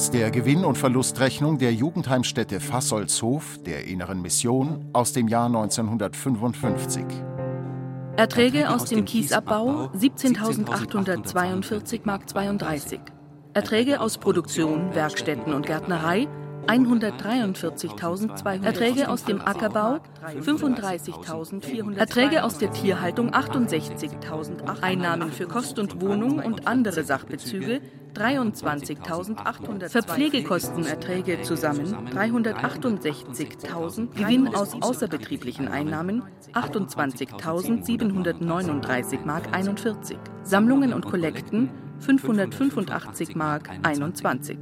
Aus der Gewinn- und Verlustrechnung der Jugendheimstätte Fassolshof der Inneren Mission aus dem Jahr 1955. Erträge aus dem Kiesabbau 17.842 Mark 32. Erträge aus Produktion, Werkstätten und Gärtnerei 143.200 Erträge aus dem Ackerbau 35.400 Erträge aus der Tierhaltung 68.000 Einnahmen für Kost und Wohnung und andere Sachbezüge 23.800 Verpflegekostenerträge zusammen 368.000 Gewinn aus außerbetrieblichen Einnahmen 28.739 Mark 41 Sammlungen und Kollekten 585 Mark 21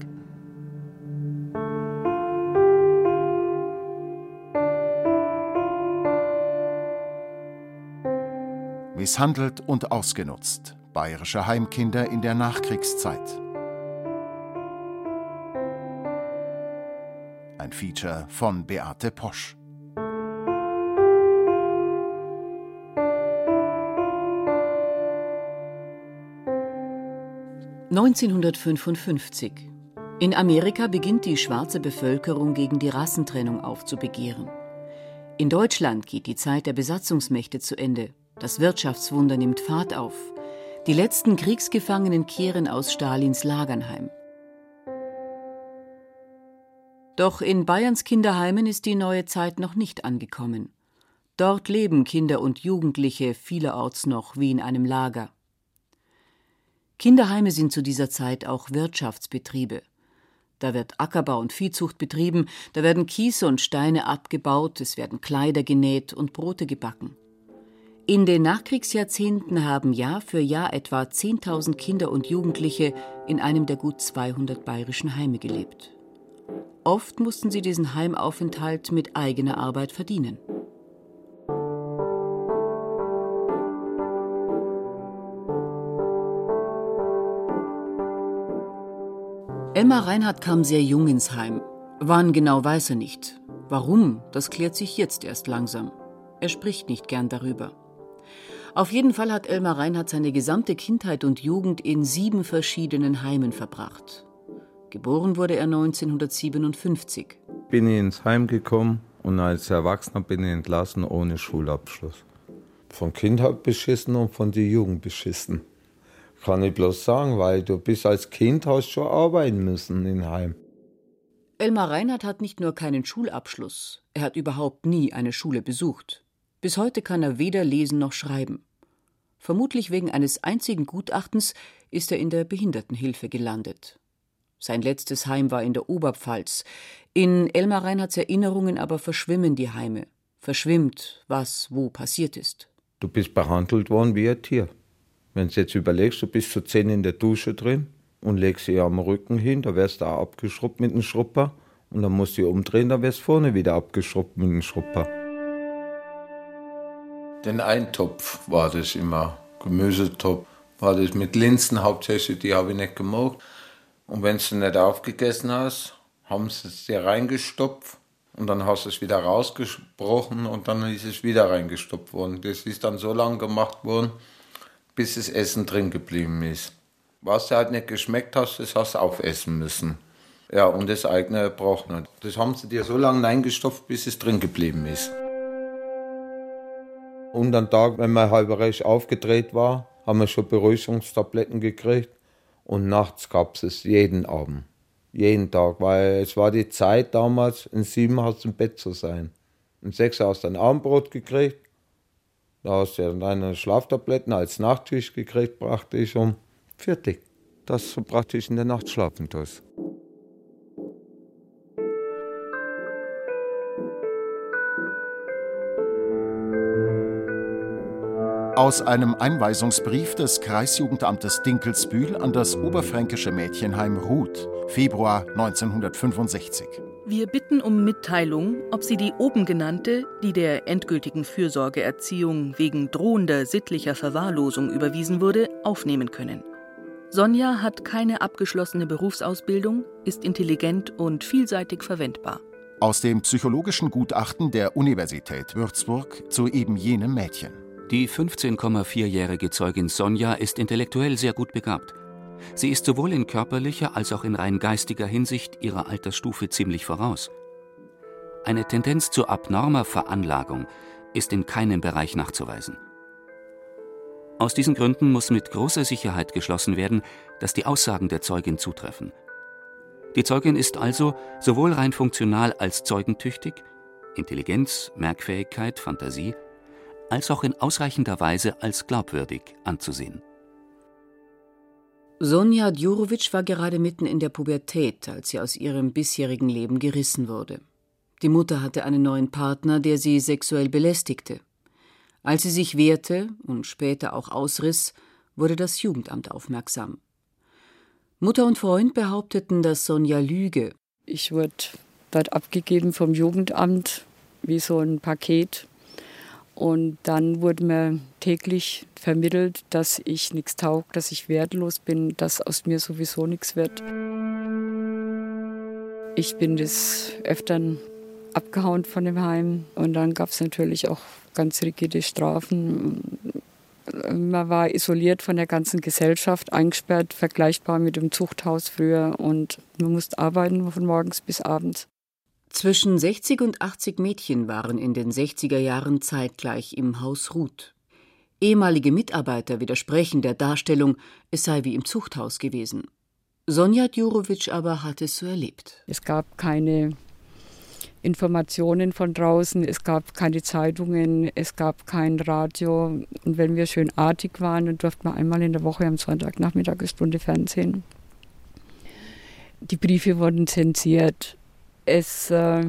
Misshandelt und ausgenutzt. Bayerische Heimkinder in der Nachkriegszeit. Ein Feature von Beate Posch. (1955) In Amerika beginnt die schwarze Bevölkerung gegen die Rassentrennung aufzubegehren. In Deutschland geht die Zeit der Besatzungsmächte zu Ende das Wirtschaftswunder nimmt Fahrt auf. Die letzten Kriegsgefangenen kehren aus Stalins Lagern heim. Doch in Bayerns Kinderheimen ist die neue Zeit noch nicht angekommen. Dort leben Kinder und Jugendliche vielerorts noch wie in einem Lager. Kinderheime sind zu dieser Zeit auch Wirtschaftsbetriebe. Da wird Ackerbau und Viehzucht betrieben, da werden Kiese und Steine abgebaut, es werden Kleider genäht und Brote gebacken. In den Nachkriegsjahrzehnten haben Jahr für Jahr etwa 10.000 Kinder und Jugendliche in einem der gut 200 bayerischen Heime gelebt. Oft mussten sie diesen Heimaufenthalt mit eigener Arbeit verdienen. Elmar Reinhardt kam sehr jung ins Heim. Wann genau weiß er nicht. Warum, das klärt sich jetzt erst langsam. Er spricht nicht gern darüber. Auf jeden Fall hat Elmar Reinhardt seine gesamte Kindheit und Jugend in sieben verschiedenen Heimen verbracht. Geboren wurde er 1957. Bin ich ins Heim gekommen und als Erwachsener bin ich entlassen ohne Schulabschluss. Von Kindheit beschissen und von der Jugend beschissen. Kann ich bloß sagen, weil du bist als Kind hast schon arbeiten müssen in Heim. Elmar Reinhardt hat nicht nur keinen Schulabschluss, er hat überhaupt nie eine Schule besucht. Bis heute kann er weder lesen noch schreiben. Vermutlich wegen eines einzigen Gutachtens ist er in der Behindertenhilfe gelandet. Sein letztes Heim war in der Oberpfalz. In Elmar Reinhardts Erinnerungen aber verschwimmen die Heime. Verschwimmt, was wo passiert ist. Du bist behandelt worden wie ein Tier. Wenn du jetzt überlegst, du bist zu zehn in der Dusche drin und legst sie am Rücken hin, da wärst du auch abgeschrubbt mit dem Schrupper. Und dann musst du umdrehen, da wärst du vorne wieder abgeschrubbt mit dem Schrupper. Den Eintopf war das immer, Gemüsetopf, war das mit Linsen hauptsächlich, die habe ich nicht gemacht. Und wenn du nicht aufgegessen hast, haben sie es dir reingestopft und dann hast du es wieder rausgesprochen und dann ist es wieder reingestopft worden. Das ist dann so lange gemacht worden, bis das Essen drin geblieben ist. Was dir halt nicht geschmeckt hast, das hast du aufessen müssen. Ja, und das eigene braucht nicht. Das haben sie dir so lange reingestopft, bis es drin geblieben ist. Und am Tag, wenn man halb recht aufgedreht war, haben wir schon Beruhigungstabletten gekriegt. Und nachts gab es es jeden Abend. Jeden Tag, weil es war die Zeit damals, in sieben du im Bett zu sein. Um sechs hast du ein Abendbrot gekriegt. Da hast du ja deine Schlaftabletten als Nachttisch gekriegt, praktisch um fertig. Dass du praktisch in der Nacht schlafen tust. Aus einem Einweisungsbrief des Kreisjugendamtes Dinkelsbühl an das oberfränkische Mädchenheim Ruth, Februar 1965. Wir bitten um Mitteilung, ob Sie die oben genannte, die der endgültigen Fürsorgeerziehung wegen drohender sittlicher Verwahrlosung überwiesen wurde, aufnehmen können. Sonja hat keine abgeschlossene Berufsausbildung, ist intelligent und vielseitig verwendbar. Aus dem psychologischen Gutachten der Universität Würzburg zu eben jenem Mädchen. Die 15,4-jährige Zeugin Sonja ist intellektuell sehr gut begabt. Sie ist sowohl in körperlicher als auch in rein geistiger Hinsicht ihrer Altersstufe ziemlich voraus. Eine Tendenz zu abnormer Veranlagung ist in keinem Bereich nachzuweisen. Aus diesen Gründen muss mit großer Sicherheit geschlossen werden, dass die Aussagen der Zeugin zutreffen. Die Zeugin ist also sowohl rein funktional als zeugentüchtig, Intelligenz, Merkfähigkeit, Fantasie, als auch in ausreichender Weise als glaubwürdig anzusehen. Sonja Djurovic war gerade mitten in der Pubertät, als sie aus ihrem bisherigen Leben gerissen wurde. Die Mutter hatte einen neuen Partner, der sie sexuell belästigte. Als sie sich wehrte und später auch ausriss, wurde das Jugendamt aufmerksam. Mutter und Freund behaupteten, dass Sonja lüge. Ich wurde dort abgegeben vom Jugendamt wie so ein Paket und dann wurde mir täglich vermittelt, dass ich nichts taugt, dass ich wertlos bin, dass aus mir sowieso nichts wird. Ich bin des Öfteren abgehauen von dem Heim und dann gab es natürlich auch ganz rigide Strafen. Man war isoliert von der ganzen Gesellschaft, eingesperrt, vergleichbar mit dem Zuchthaus früher und man musste arbeiten von morgens bis abends. Zwischen 60 und 80 Mädchen waren in den 60er Jahren zeitgleich im Haus Ruth. Ehemalige Mitarbeiter widersprechen der Darstellung, es sei wie im Zuchthaus gewesen. Sonja Djurovic aber hat es so erlebt. Es gab keine Informationen von draußen, es gab keine Zeitungen, es gab kein Radio. Und wenn wir schön artig waren, dann durften wir einmal in der Woche am Sonntagnachmittag eine Stunde Fernsehen. Die Briefe wurden zensiert es äh,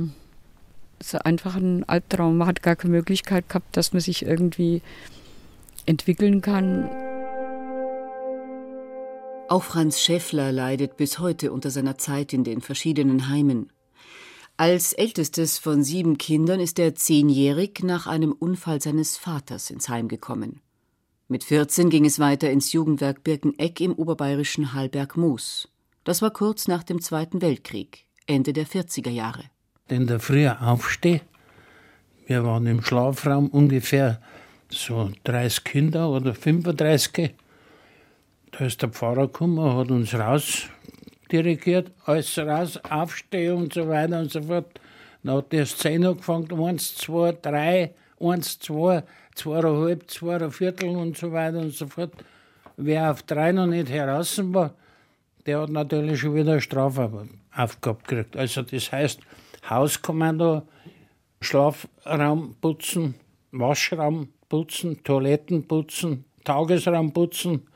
ist einfach ein Albtraum. Man hat gar keine Möglichkeit gehabt, dass man sich irgendwie entwickeln kann. Auch Franz Schäffler leidet bis heute unter seiner Zeit in den verschiedenen Heimen. Als ältestes von sieben Kindern ist er zehnjährig nach einem Unfall seines Vaters ins Heim gekommen. Mit 14 ging es weiter ins Jugendwerk Birkeneck im oberbayerischen Hallberg-Moos. Das war kurz nach dem Zweiten Weltkrieg. Ende der 40er Jahre. In der Früh aufstehe, wir waren im Schlafraum ungefähr so 30 Kinder oder 35. Da ist der Pfarrer gekommen, hat uns raus dirigiert, alles raus, aufstehen und so weiter und so fort. Dann hat die Szene angefangen, eins, zwei, drei, eins, zwei, zweieinhalb, zweieinviertel und so weiter und so fort. Wer auf drei noch nicht heraus war, der hat natürlich schon wieder eine Strafe Aufgabe gekriegt. Also das heißt, Hauskommando, Schlafraum putzen, Waschraum putzen, Toiletten putzen, Tagesraum putzen,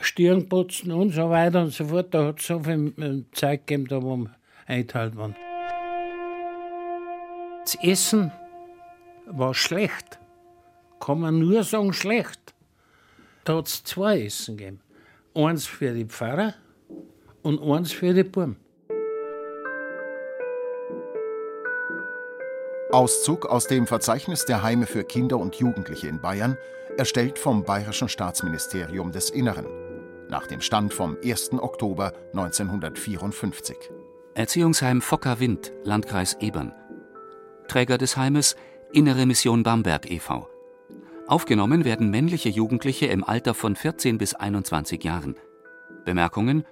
Stirn putzen und so weiter und so fort. Da hat es so viel Zeit gegeben, da wo wir eingeteilt waren. Das Essen war schlecht. Kann man nur sagen, schlecht. Da hat es zwei Essen gegeben. Eins für die Pfarrer und eins für die Buben. Auszug aus dem Verzeichnis der Heime für Kinder und Jugendliche in Bayern, erstellt vom Bayerischen Staatsministerium des Innern, nach dem Stand vom 1. Oktober 1954. Erziehungsheim Fokker Wind, Landkreis Ebern. Träger des Heimes Innere Mission Bamberg e.V. Aufgenommen werden männliche Jugendliche im Alter von 14 bis 21 Jahren. Bemerkungen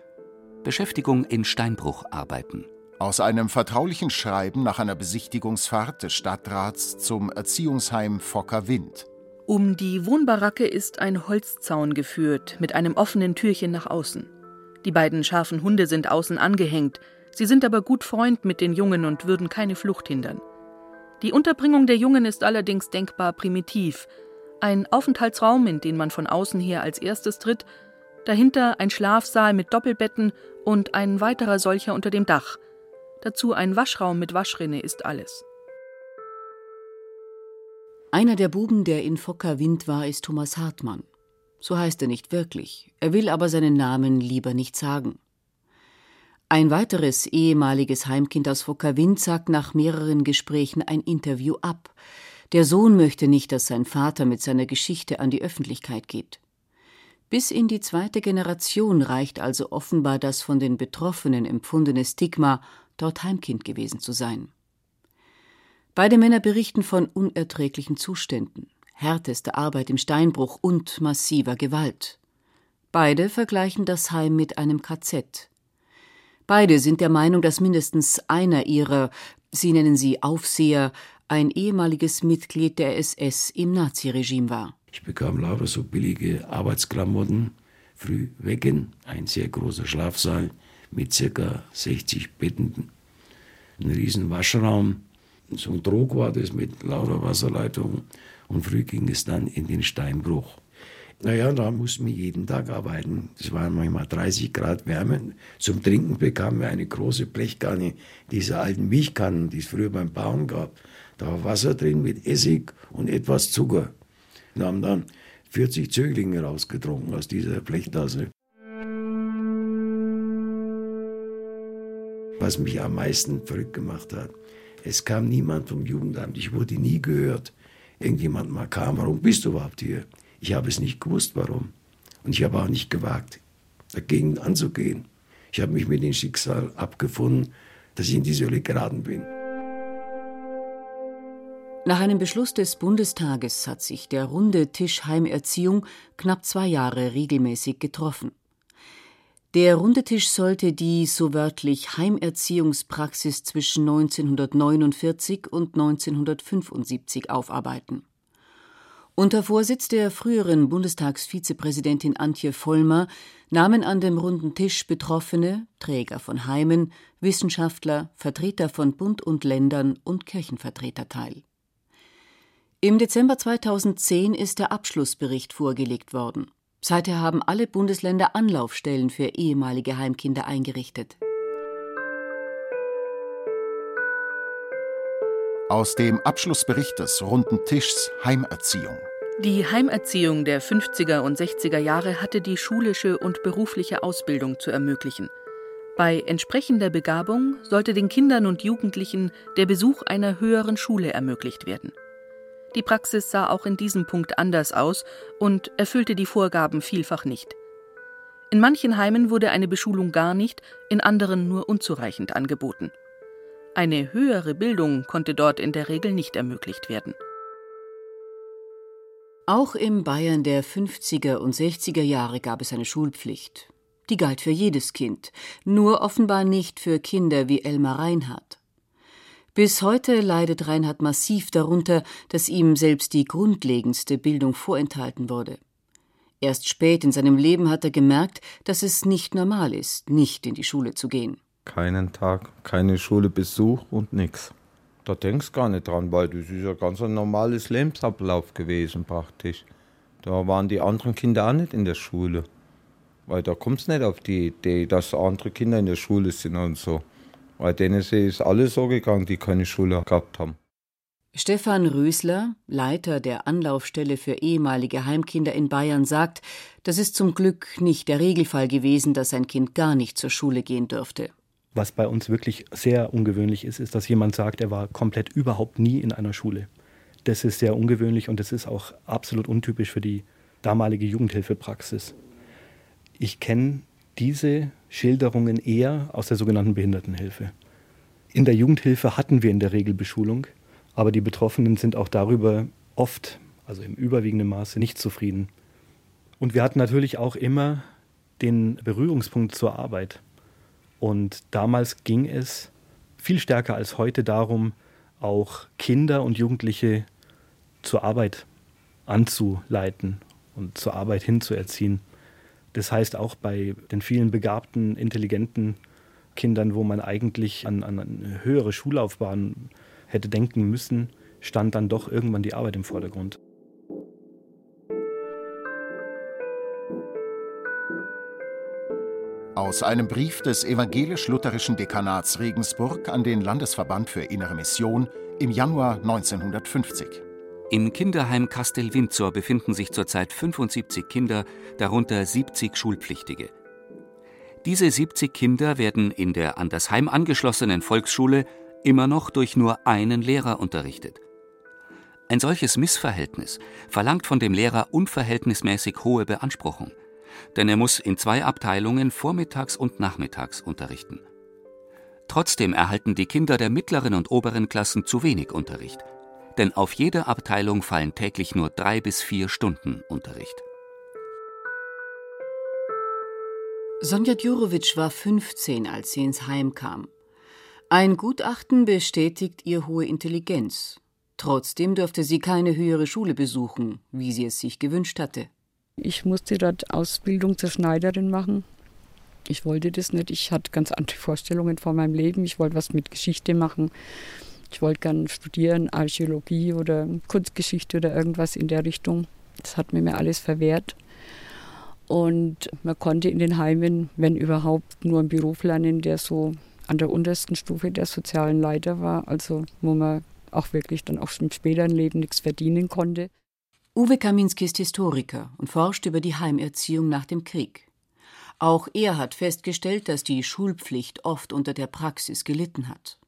Beschäftigung in Steinbrucharbeiten. Aus einem vertraulichen Schreiben nach einer Besichtigungsfahrt des Stadtrats zum Erziehungsheim Fokker Wind. Um die Wohnbaracke ist ein Holzzaun geführt mit einem offenen Türchen nach außen. Die beiden scharfen Hunde sind außen angehängt, sie sind aber gut Freund mit den Jungen und würden keine Flucht hindern. Die Unterbringung der Jungen ist allerdings denkbar primitiv. Ein Aufenthaltsraum, in den man von außen her als erstes tritt, dahinter ein Schlafsaal mit Doppelbetten und ein weiterer solcher unter dem Dach. Dazu ein Waschraum mit Waschrinne ist alles. Einer der Buben, der in Fokker Wind war, ist Thomas Hartmann. So heißt er nicht wirklich, er will aber seinen Namen lieber nicht sagen. Ein weiteres ehemaliges Heimkind aus Vokavint sagt nach mehreren Gesprächen ein Interview ab. Der Sohn möchte nicht, dass sein Vater mit seiner Geschichte an die Öffentlichkeit geht. Bis in die zweite Generation reicht also offenbar das von den Betroffenen empfundene Stigma, dort Heimkind gewesen zu sein. Beide Männer berichten von unerträglichen Zuständen, härtester Arbeit im Steinbruch und massiver Gewalt. Beide vergleichen das Heim mit einem KZ. Beide sind der Meinung, dass mindestens einer ihrer, sie nennen sie Aufseher, ein ehemaliges Mitglied der SS im Naziregime war. Ich bekam lauter so billige Arbeitsklamotten, früh wecken, ein sehr großer Schlafsaal mit circa 60 Betten, ein riesen Waschraum, so ein Trog war das mit lauter Wasserleitungen und früh ging es dann in den Steinbruch. Naja, da mussten wir jeden Tag arbeiten. Es waren manchmal 30 Grad Wärme. Zum Trinken bekamen wir eine große Blechkanne, diese alten Milchkannen, die es früher beim Bauern gab. Da war Wasser drin mit Essig und etwas Zucker. Wir haben dann 40 Zöglinge rausgetrunken aus dieser Blechtasse. Was mich am meisten verrückt gemacht hat, es kam niemand vom Jugendamt, ich wurde nie gehört. Irgendjemand mal kam, warum bist du überhaupt hier? Ich habe es nicht gewusst, warum. Und ich habe auch nicht gewagt, dagegen anzugehen. Ich habe mich mit dem Schicksal abgefunden, dass ich in diese Hölle geraten bin. Nach einem Beschluss des Bundestages hat sich der runde Tisch Heimerziehung knapp zwei Jahre regelmäßig getroffen. Der runde Tisch sollte die so wörtlich Heimerziehungspraxis zwischen 1949 und 1975 aufarbeiten. Unter Vorsitz der früheren Bundestagsvizepräsidentin Antje Vollmer nahmen an dem runden Tisch Betroffene, Träger von Heimen, Wissenschaftler, Vertreter von Bund und Ländern und Kirchenvertreter teil. Im Dezember 2010 ist der Abschlussbericht vorgelegt worden. Seither haben alle Bundesländer Anlaufstellen für ehemalige Heimkinder eingerichtet. Aus dem Abschlussbericht des Runden Tischs Heimerziehung. Die Heimerziehung der 50er und 60er Jahre hatte die schulische und berufliche Ausbildung zu ermöglichen. Bei entsprechender Begabung sollte den Kindern und Jugendlichen der Besuch einer höheren Schule ermöglicht werden. Die Praxis sah auch in diesem Punkt anders aus und erfüllte die Vorgaben vielfach nicht. In manchen Heimen wurde eine Beschulung gar nicht, in anderen nur unzureichend angeboten. Eine höhere Bildung konnte dort in der Regel nicht ermöglicht werden. Auch im Bayern der 50er und 60er Jahre gab es eine Schulpflicht. Die galt für jedes Kind, nur offenbar nicht für Kinder wie Elmar Reinhardt. Bis heute leidet Reinhard massiv darunter, dass ihm selbst die grundlegendste Bildung vorenthalten wurde. Erst spät in seinem Leben hat er gemerkt, dass es nicht normal ist, nicht in die Schule zu gehen. Keinen Tag, keine Schulebesuch und nichts. Da denkst gar nicht dran, weil das ist ja ganz ein normales Lebensablauf gewesen praktisch. Da waren die anderen Kinder auch nicht in der Schule. Weil da kommst nicht auf die Idee, dass andere Kinder in der Schule sind und so. Bei denen ist alles so gegangen, die keine Schule gehabt haben. Stefan Rösler, Leiter der Anlaufstelle für ehemalige Heimkinder in Bayern, sagt, das ist zum Glück nicht der Regelfall gewesen, dass ein Kind gar nicht zur Schule gehen dürfte. Was bei uns wirklich sehr ungewöhnlich ist, ist, dass jemand sagt, er war komplett überhaupt nie in einer Schule. Das ist sehr ungewöhnlich und das ist auch absolut untypisch für die damalige Jugendhilfepraxis. Ich kenne diese Schilderungen eher aus der sogenannten Behindertenhilfe. In der Jugendhilfe hatten wir in der Regel Beschulung, aber die Betroffenen sind auch darüber oft, also im überwiegenden Maße, nicht zufrieden. Und wir hatten natürlich auch immer den Berührungspunkt zur Arbeit. Und damals ging es viel stärker als heute darum, auch Kinder und Jugendliche zur Arbeit anzuleiten und zur Arbeit hinzuerziehen. Das heißt auch bei den vielen begabten, intelligenten Kindern, wo man eigentlich an, an eine höhere Schullaufbahn hätte denken müssen, stand dann doch irgendwann die Arbeit im Vordergrund. Aus einem Brief des evangelisch-lutherischen Dekanats Regensburg an den Landesverband für Innere Mission im Januar 1950. Im Kinderheim Kastel-Windsor befinden sich zurzeit 75 Kinder, darunter 70 Schulpflichtige. Diese 70 Kinder werden in der an das Heim angeschlossenen Volksschule immer noch durch nur einen Lehrer unterrichtet. Ein solches Missverhältnis verlangt von dem Lehrer unverhältnismäßig hohe Beanspruchung, denn er muss in zwei Abteilungen vormittags und nachmittags unterrichten. Trotzdem erhalten die Kinder der mittleren und oberen Klassen zu wenig Unterricht, denn auf jede Abteilung fallen täglich nur drei bis vier Stunden Unterricht. Sonja Djurovic war 15, als sie ins Heim kam. Ein Gutachten bestätigt ihr hohe Intelligenz. Trotzdem durfte sie keine höhere Schule besuchen, wie sie es sich gewünscht hatte. Ich musste dort Ausbildung zur Schneiderin machen. Ich wollte das nicht. Ich hatte ganz andere Vorstellungen von meinem Leben. Ich wollte was mit Geschichte machen. Ich wollte gerne studieren, Archäologie oder Kunstgeschichte oder irgendwas in der Richtung. Das hat mir mir alles verwehrt. Und man konnte in den Heimen, wenn überhaupt, nur einen Beruf lernen, der so an der untersten Stufe der sozialen Leiter war, also wo man auch wirklich dann auch im späteren Leben nichts verdienen konnte. Uwe Kaminski ist Historiker und forscht über die Heimerziehung nach dem Krieg. Auch er hat festgestellt, dass die Schulpflicht oft unter der Praxis gelitten hat.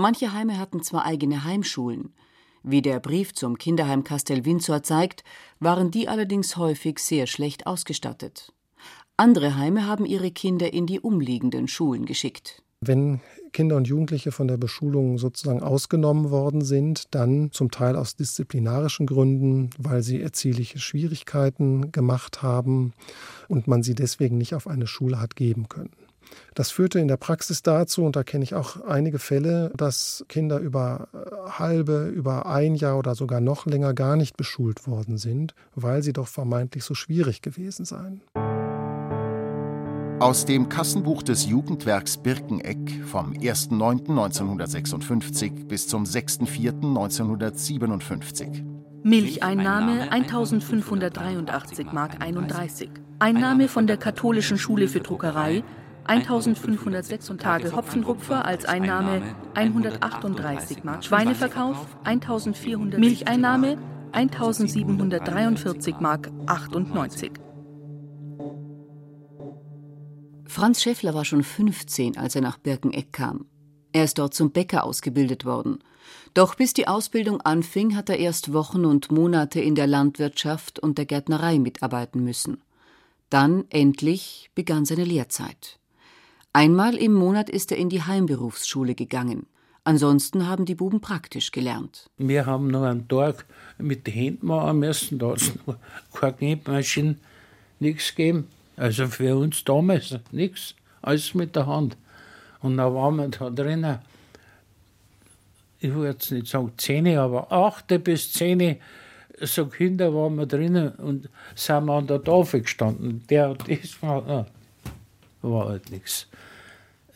Manche Heime hatten zwar eigene Heimschulen, wie der Brief zum Kinderheim Castel Windsor zeigt, waren die allerdings häufig sehr schlecht ausgestattet. Andere Heime haben ihre Kinder in die umliegenden Schulen geschickt. Wenn Kinder und Jugendliche von der Beschulung sozusagen ausgenommen worden sind, dann zum Teil aus disziplinarischen Gründen, weil sie erziehliche Schwierigkeiten gemacht haben und man sie deswegen nicht auf eine Schule hat geben können. Das führte in der Praxis dazu, und da kenne ich auch einige Fälle, dass Kinder über äh, halbe, über ein Jahr oder sogar noch länger gar nicht beschult worden sind, weil sie doch vermeintlich so schwierig gewesen seien. Aus dem Kassenbuch des Jugendwerks Birkeneck vom 1.9.1956 bis zum 6.4.1957. Milcheinnahme 1583 Mark 31. Einnahme von der katholischen Schule für Druckerei 1506 Tage Hopfenrupfer als Einnahme 138 Mark. Schweineverkauf 1400. Milcheinnahme 1743 Mark 98. Franz Schäffler war schon 15, als er nach Birkeneck kam. Er ist dort zum Bäcker ausgebildet worden. Doch bis die Ausbildung anfing, hat er erst Wochen und Monate in der Landwirtschaft und der Gärtnerei mitarbeiten müssen. Dann endlich begann seine Lehrzeit. Einmal im Monat ist er in die Heimberufsschule gegangen. Ansonsten haben die Buben praktisch gelernt. Wir haben noch einen Tag mit den Händen machen müssen. Da hat es noch keine Knetmaschine, nichts gegeben. Also für uns damals nichts, alles mit der Hand. Und dann waren wir da drinnen, ich will jetzt nicht sagen Zähne, aber achte bis Zähne, so Kinder waren wir drinnen und sind wir an der Tafel gestanden. Der, das war, war halt nichts.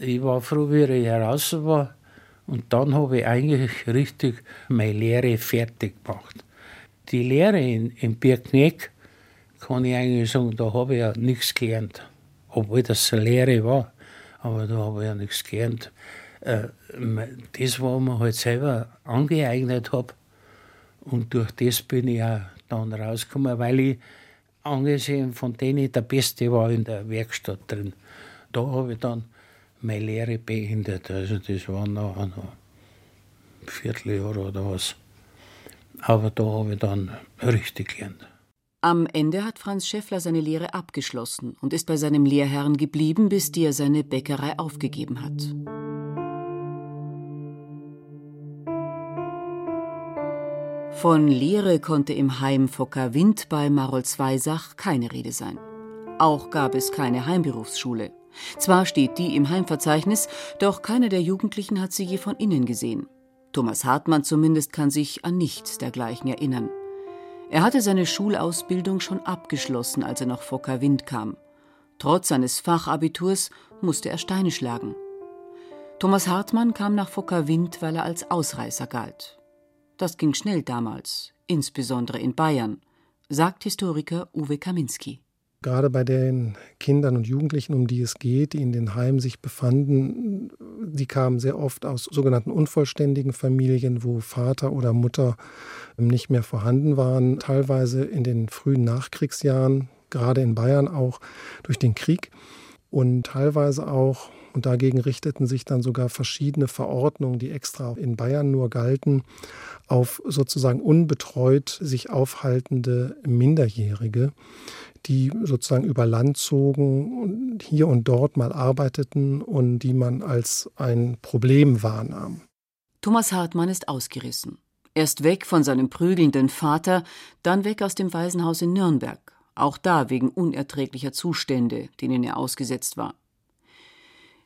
Ich war froh, wie ich heraus war. Und dann habe ich eigentlich richtig meine Lehre fertig gemacht. Die Lehre in, in Birkneck kann ich eigentlich sagen, da habe ich ja nichts gelernt. Obwohl das eine Lehre war, aber da habe ich ja nichts gelernt. Äh, das, was ich mir halt selber angeeignet habe, und durch das bin ich auch dann rausgekommen, weil ich angesehen von denen der Beste war in der Werkstatt drin. Da habe ich dann meine Lehre beendet. Also das war noch ein Vierteljahr oder was. Aber da habe ich dann richtig gelernt. Am Ende hat Franz Schäffler seine Lehre abgeschlossen und ist bei seinem Lehrherrn geblieben, bis der seine Bäckerei aufgegeben hat. Von Lehre konnte im Heim Fokker Wind bei Marolzweisach keine Rede sein. Auch gab es keine Heimberufsschule. Zwar steht die im Heimverzeichnis, doch keiner der Jugendlichen hat sie je von innen gesehen. Thomas Hartmann zumindest kann sich an nichts dergleichen erinnern. Er hatte seine Schulausbildung schon abgeschlossen, als er nach Wind kam. Trotz seines Fachabiturs musste er Steine schlagen. Thomas Hartmann kam nach Wind, weil er als Ausreißer galt. Das ging schnell damals, insbesondere in Bayern, sagt Historiker Uwe Kaminski. Gerade bei den Kindern und Jugendlichen, um die es geht, die in den Heimen sich befanden, die kamen sehr oft aus sogenannten unvollständigen Familien, wo Vater oder Mutter nicht mehr vorhanden waren, teilweise in den frühen Nachkriegsjahren, gerade in Bayern auch durch den Krieg. und teilweise auch, und dagegen richteten sich dann sogar verschiedene Verordnungen, die extra in Bayern nur galten, auf sozusagen unbetreut sich aufhaltende Minderjährige, die sozusagen über Land zogen und hier und dort mal arbeiteten und die man als ein Problem wahrnahm. Thomas Hartmann ist ausgerissen. Erst weg von seinem prügelnden Vater, dann weg aus dem Waisenhaus in Nürnberg, auch da wegen unerträglicher Zustände, denen er ausgesetzt war.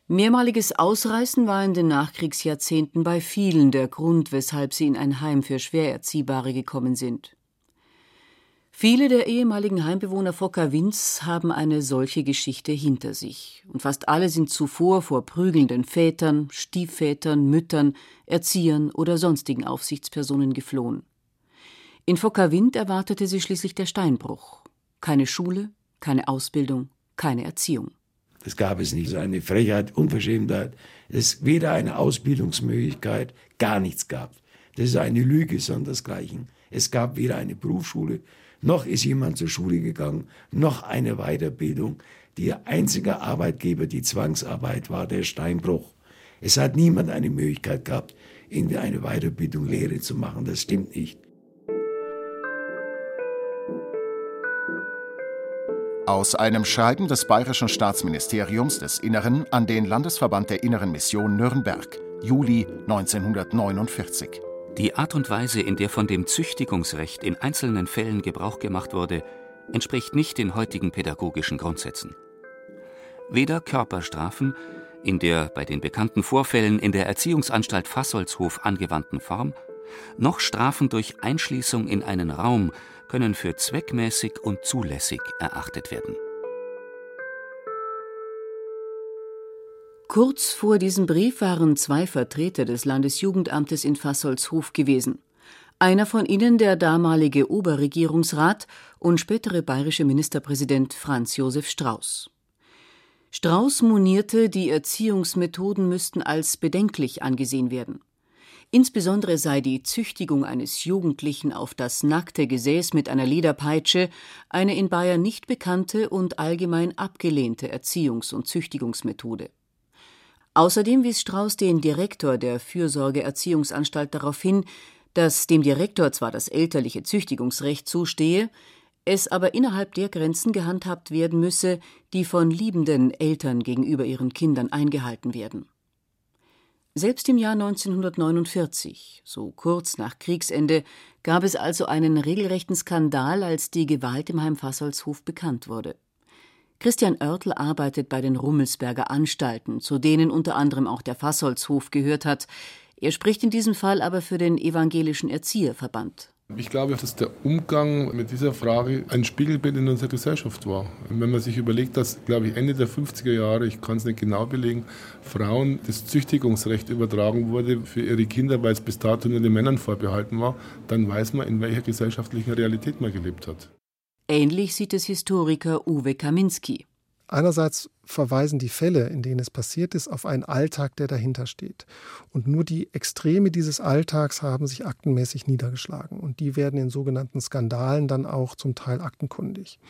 Mehrmaliges Ausreißen war in den Nachkriegsjahrzehnten bei vielen der Grund, weshalb sie in ein Heim für Schwererziehbare gekommen sind. Viele der ehemaligen Heimbewohner Fokker-Winz haben eine solche Geschichte hinter sich, und fast alle sind zuvor vor prügelnden Vätern, Stiefvätern, Müttern, Erziehern oder sonstigen Aufsichtspersonen geflohen. In Fokker-Wind erwartete sie schließlich der Steinbruch. Keine Schule, keine Ausbildung, keine Erziehung. Das gab es nicht. So eine Frechheit, Unverschämtheit. Es weder eine Ausbildungsmöglichkeit, gar nichts gab. Das ist eine Lüge, sondersgleichen. Es gab weder eine Berufsschule, noch ist jemand zur Schule gegangen, noch eine Weiterbildung. Der einzige Arbeitgeber, die Zwangsarbeit war der Steinbruch. Es hat niemand eine Möglichkeit gehabt, irgendwie eine Weiterbildung, Lehre zu machen. Das stimmt nicht. Aus einem Schreiben des Bayerischen Staatsministeriums des Inneren an den Landesverband der Inneren Mission Nürnberg, Juli 1949. Die Art und Weise, in der von dem Züchtigungsrecht in einzelnen Fällen Gebrauch gemacht wurde, entspricht nicht den heutigen pädagogischen Grundsätzen. Weder Körperstrafen in der bei den bekannten Vorfällen in der Erziehungsanstalt Fassolshof angewandten Form, noch Strafen durch Einschließung in einen Raum können für zweckmäßig und zulässig erachtet werden. Kurz vor diesem Brief waren zwei Vertreter des Landesjugendamtes in Fassolshof gewesen. Einer von ihnen der damalige Oberregierungsrat und spätere bayerische Ministerpräsident Franz Josef Strauß. Strauß monierte, die Erziehungsmethoden müssten als bedenklich angesehen werden. Insbesondere sei die Züchtigung eines Jugendlichen auf das nackte Gesäß mit einer Lederpeitsche eine in Bayern nicht bekannte und allgemein abgelehnte Erziehungs- und Züchtigungsmethode. Außerdem wies Strauß den Direktor der Fürsorgeerziehungsanstalt darauf hin, dass dem Direktor zwar das elterliche Züchtigungsrecht zustehe, es aber innerhalb der Grenzen gehandhabt werden müsse, die von liebenden Eltern gegenüber ihren Kindern eingehalten werden. Selbst im Jahr 1949, so kurz nach Kriegsende, gab es also einen regelrechten Skandal, als die Gewalt im Heim Fassolshof bekannt wurde. Christian Oertel arbeitet bei den Rummelsberger Anstalten, zu denen unter anderem auch der Fassholzhof gehört hat. Er spricht in diesem Fall aber für den Evangelischen Erzieherverband. Ich glaube, dass der Umgang mit dieser Frage ein Spiegelbild in unserer Gesellschaft war. Wenn man sich überlegt, dass, glaube ich, Ende der 50er Jahre, ich kann es nicht genau belegen, Frauen das Züchtigungsrecht übertragen wurde für ihre Kinder, weil es bis dato nur den Männern vorbehalten war, dann weiß man, in welcher gesellschaftlichen Realität man gelebt hat. Ähnlich sieht es Historiker Uwe Kaminski. Einerseits verweisen die Fälle, in denen es passiert ist, auf einen Alltag, der dahinter steht. Und nur die Extreme dieses Alltags haben sich aktenmäßig niedergeschlagen. Und die werden in sogenannten Skandalen dann auch zum Teil aktenkundig.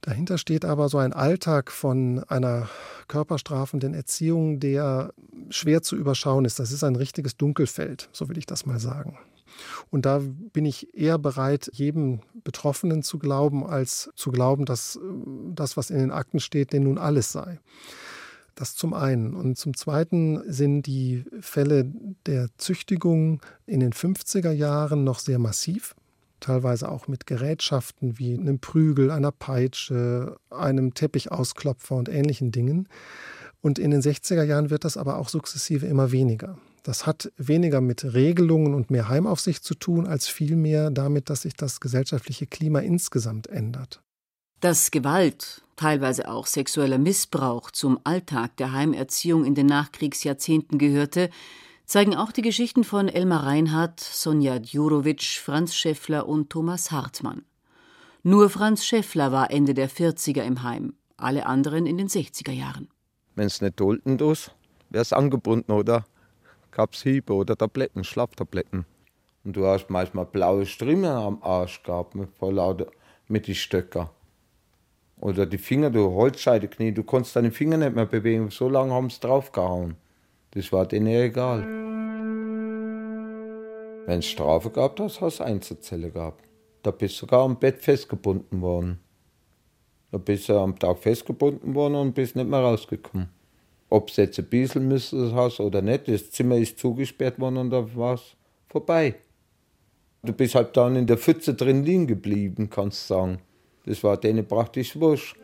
Dahinter steht aber so ein Alltag von einer körperstrafenden Erziehung, der schwer zu überschauen ist. Das ist ein richtiges Dunkelfeld, so will ich das mal sagen. Und da bin ich eher bereit, jedem Betroffenen zu glauben, als zu glauben, dass äh, das, was in den Akten steht, denn nun alles sei. Das zum einen. Und zum zweiten sind die Fälle der Züchtigung in den 50er Jahren noch sehr massiv teilweise auch mit Gerätschaften wie einem Prügel, einer Peitsche, einem Teppichausklopfer und ähnlichen Dingen. Und in den 60er Jahren wird das aber auch sukzessive immer weniger. Das hat weniger mit Regelungen und mehr Heimaufsicht zu tun, als vielmehr damit, dass sich das gesellschaftliche Klima insgesamt ändert. Dass Gewalt, teilweise auch sexueller Missbrauch zum Alltag der Heimerziehung in den Nachkriegsjahrzehnten gehörte, zeigen auch die Geschichten von Elmar Reinhardt, Sonja Djurowitsch, Franz Schäffler und Thomas Hartmann. Nur Franz Schäffler war Ende der 40er im Heim, alle anderen in den 60er Jahren. Wenn es nicht dolten tust, wäre es angebunden, oder? Gab's Hiebe oder Tabletten, Schlaftabletten. Und du hast manchmal blaue Striemen am Arsch gehabt mit, vor lauter, mit den Stöcker. Oder die Finger, du Holzscheideknie, du konntest deine Finger nicht mehr bewegen. So lange haben sie draufgehauen. Das war denen egal. Wenn es Strafe gab, hast du Einzelzelle gehabt. Da bist du sogar am Bett festgebunden worden. Da bist du am Tag festgebunden worden und bist nicht mehr rausgekommen. Ob du jetzt ein bisschen müsstest hast oder nicht, das Zimmer ist zugesperrt worden und da war es vorbei. Du bist halt dann in der Pfütze drin liegen geblieben, kannst du sagen. Das war denen praktisch wurscht.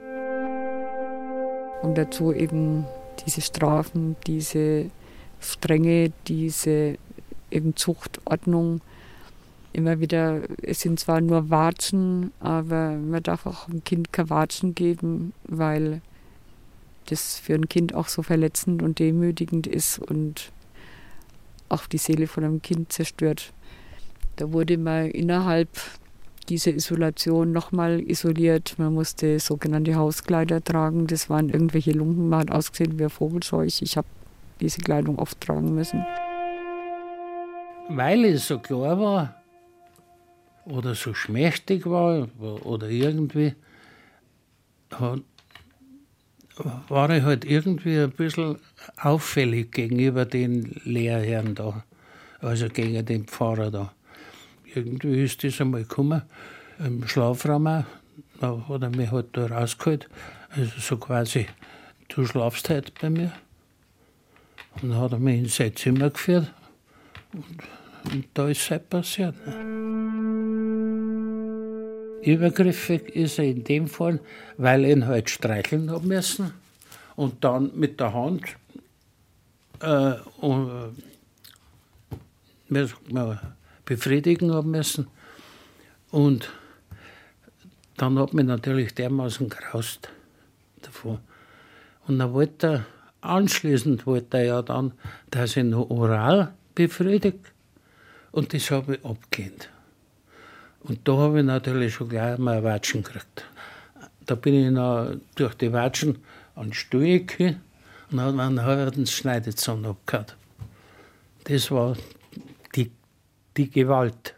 Und dazu eben diese Strafen, diese Strenge, diese eben Zuchtordnung. Immer wieder, es sind zwar nur Watschen, aber man darf auch dem Kind kein Watschen geben, weil das für ein Kind auch so verletzend und demütigend ist und auch die Seele von einem Kind zerstört. Da wurde man innerhalb dieser Isolation nochmal isoliert. Man musste sogenannte Hauskleider tragen. Das waren irgendwelche Lumpen. Man hat ausgesehen wie ein Vogelscheuch. Ich habe diese Kleidung oft tragen müssen. Weil es so klar war oder so schmächtig war oder irgendwie, war ich halt irgendwie ein bisschen auffällig gegenüber den Lehrherren da, also gegen den Pfarrer da irgendwie ist das einmal gekommen, im Schlafraum auch, da hat er mich halt da rausgeholt, also so quasi, du schlafst heute bei mir. Und dann hat er mich in sein Zimmer geführt und, und da ist es halt passiert. Übergriffig ist er in dem Fall, weil ich ihn halt streicheln habe müssen und dann mit der Hand äh, und, befriedigen haben müssen. Und dann hat mich natürlich dermaßen graust davon. Und dann wollte er, anschließend wollte er ja dann, dass ich noch oral befriedigt. Und das habe ich abgelehnt. Und da habe ich natürlich schon gleich mal Watschen gekriegt. Da bin ich noch durch die Watschen an den Stuhl gekommen und habe einen halben Schneidezahn abgehört. Das war die Gewalt.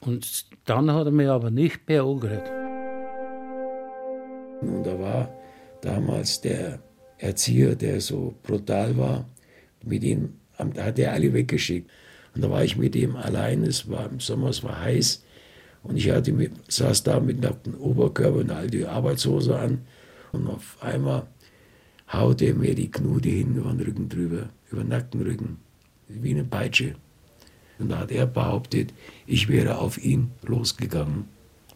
Und dann hat er mich aber nicht mehr angerührt. Und da war damals der Erzieher, der so brutal war, mit ihm, da hat er alle weggeschickt. Und da war ich mit ihm allein, es war im Sommer, es war heiß. Und ich hatte saß da mit nacktem Oberkörper und all die Arbeitshose an. Und auf einmal haute er mir die Knute hin über den Rücken drüber, über den nackten Rücken, wie eine Peitsche. Und da hat er behauptet, ich wäre auf ihn losgegangen,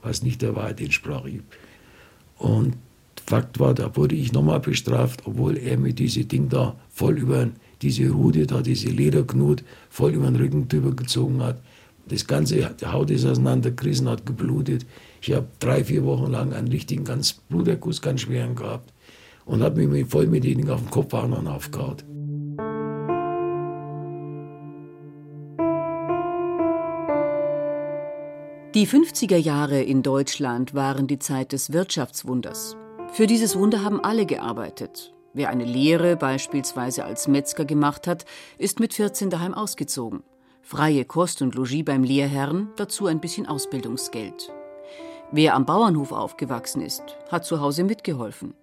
was nicht der Wahrheit entsprach. Und Fakt war, da wurde ich nochmal bestraft, obwohl er mir diese Ding da voll über diese Rute, da diese Lederknut voll über den Rücken drüber gezogen hat. Das ganze, die Haut ist auseinandergerissen, hat geblutet. Ich habe drei, vier Wochen lang einen richtigen ganz Bluterguss, ganz schweren gehabt und habe mich voll mit denen auf den Kopf aufgehauen. Die 50er Jahre in Deutschland waren die Zeit des Wirtschaftswunders. Für dieses Wunder haben alle gearbeitet. Wer eine Lehre beispielsweise als Metzger gemacht hat, ist mit 14 daheim ausgezogen. Freie Kost und Logis beim Lehrherrn, dazu ein bisschen Ausbildungsgeld. Wer am Bauernhof aufgewachsen ist, hat zu Hause mitgeholfen.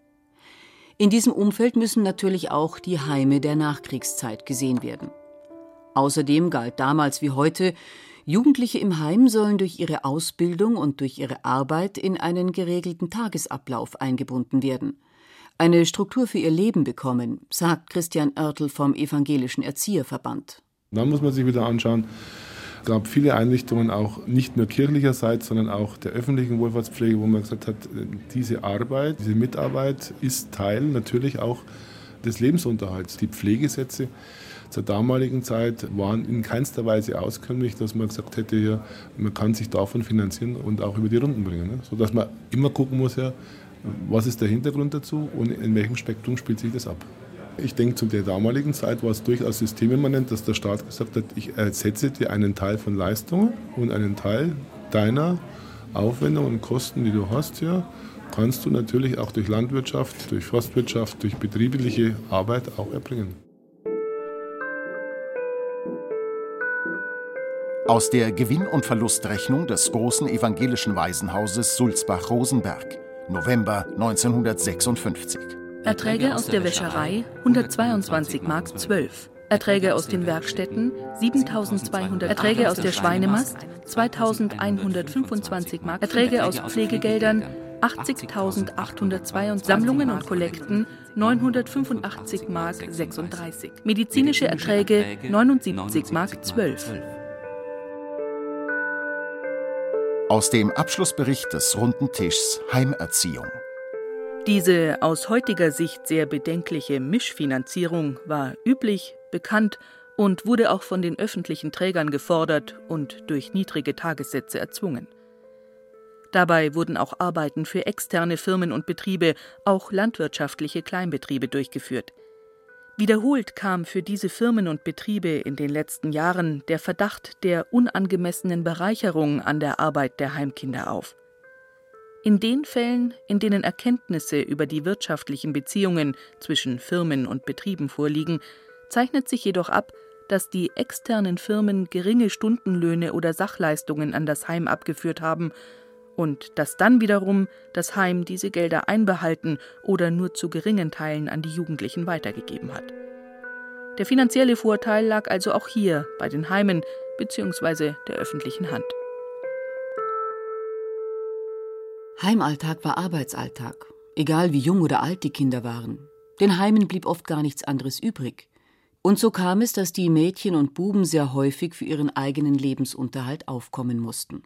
In diesem Umfeld müssen natürlich auch die Heime der Nachkriegszeit gesehen werden. Außerdem galt damals wie heute, Jugendliche im Heim sollen durch ihre Ausbildung und durch ihre Arbeit in einen geregelten Tagesablauf eingebunden werden. Eine Struktur für ihr Leben bekommen, sagt Christian Oertel vom Evangelischen Erzieherverband. Da muss man sich wieder anschauen. Es gab viele Einrichtungen, auch nicht nur kirchlicherseits, sondern auch der öffentlichen Wohlfahrtspflege, wo man gesagt hat, diese Arbeit, diese Mitarbeit ist Teil natürlich auch des Lebensunterhalts. Die Pflegesätze zur damaligen Zeit waren in keinster Weise auskömmlich, dass man gesagt hätte, ja, man kann sich davon finanzieren und auch über die Runden bringen. Ne? Sodass man immer gucken muss, ja, was ist der Hintergrund dazu und in welchem Spektrum spielt sich das ab. Ich denke, zu der damaligen Zeit war es durchaus systemimmanent, dass der Staat gesagt hat, ich ersetze dir einen Teil von Leistungen und einen Teil deiner Aufwendungen und Kosten, die du hast, ja, kannst du natürlich auch durch Landwirtschaft, durch Forstwirtschaft, durch betriebliche Arbeit auch erbringen. Aus der Gewinn- und Verlustrechnung des großen evangelischen Waisenhauses Sulzbach-Rosenberg, November 1956. Erträge aus der Wäscherei 122 Mark 12. Erträge aus den Werkstätten 7200 Erträge aus der Schweinemast 2125 Mark Erträge aus Pflegegeldern 80.802 Sammlungen und Kollekten 985 Mark 36 medizinische Erträge 79 Mark 12 Aus dem Abschlussbericht des Runden Tischs Heimerziehung diese aus heutiger Sicht sehr bedenkliche Mischfinanzierung war üblich, bekannt und wurde auch von den öffentlichen Trägern gefordert und durch niedrige Tagessätze erzwungen. Dabei wurden auch Arbeiten für externe Firmen und Betriebe, auch landwirtschaftliche Kleinbetriebe durchgeführt. Wiederholt kam für diese Firmen und Betriebe in den letzten Jahren der Verdacht der unangemessenen Bereicherung an der Arbeit der Heimkinder auf. In den Fällen, in denen Erkenntnisse über die wirtschaftlichen Beziehungen zwischen Firmen und Betrieben vorliegen, zeichnet sich jedoch ab, dass die externen Firmen geringe Stundenlöhne oder Sachleistungen an das Heim abgeführt haben und dass dann wiederum das Heim diese Gelder einbehalten oder nur zu geringen Teilen an die Jugendlichen weitergegeben hat. Der finanzielle Vorteil lag also auch hier bei den Heimen bzw. der öffentlichen Hand. Heimalltag war Arbeitsalltag, egal wie jung oder alt die Kinder waren. Den Heimen blieb oft gar nichts anderes übrig. Und so kam es, dass die Mädchen und Buben sehr häufig für ihren eigenen Lebensunterhalt aufkommen mussten.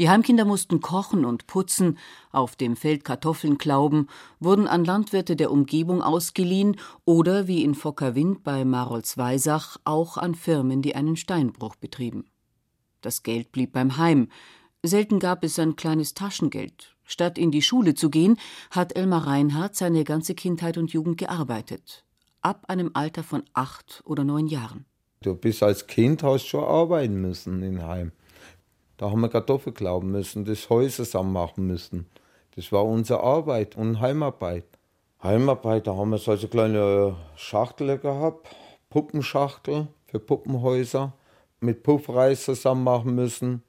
Die Heimkinder mussten kochen und putzen, auf dem Feld Kartoffeln klauben, wurden an Landwirte der Umgebung ausgeliehen oder, wie in Fockerwind bei Marolz-Weisach, auch an Firmen, die einen Steinbruch betrieben. Das Geld blieb beim Heim, Selten gab es ein kleines Taschengeld. Statt in die Schule zu gehen, hat Elmar Reinhardt seine ganze Kindheit und Jugend gearbeitet. Ab einem Alter von acht oder neun Jahren. Du bist als Kind hast schon arbeiten müssen in Heim. Da haben wir Kartoffeln glauben müssen, das Heu zusammen machen müssen. Das war unsere Arbeit und Heimarbeit. Heimarbeit, da haben wir solche kleine Schachteln gehabt, Puppenschachtel für Puppenhäuser, mit Puffreis zusammen machen müssen.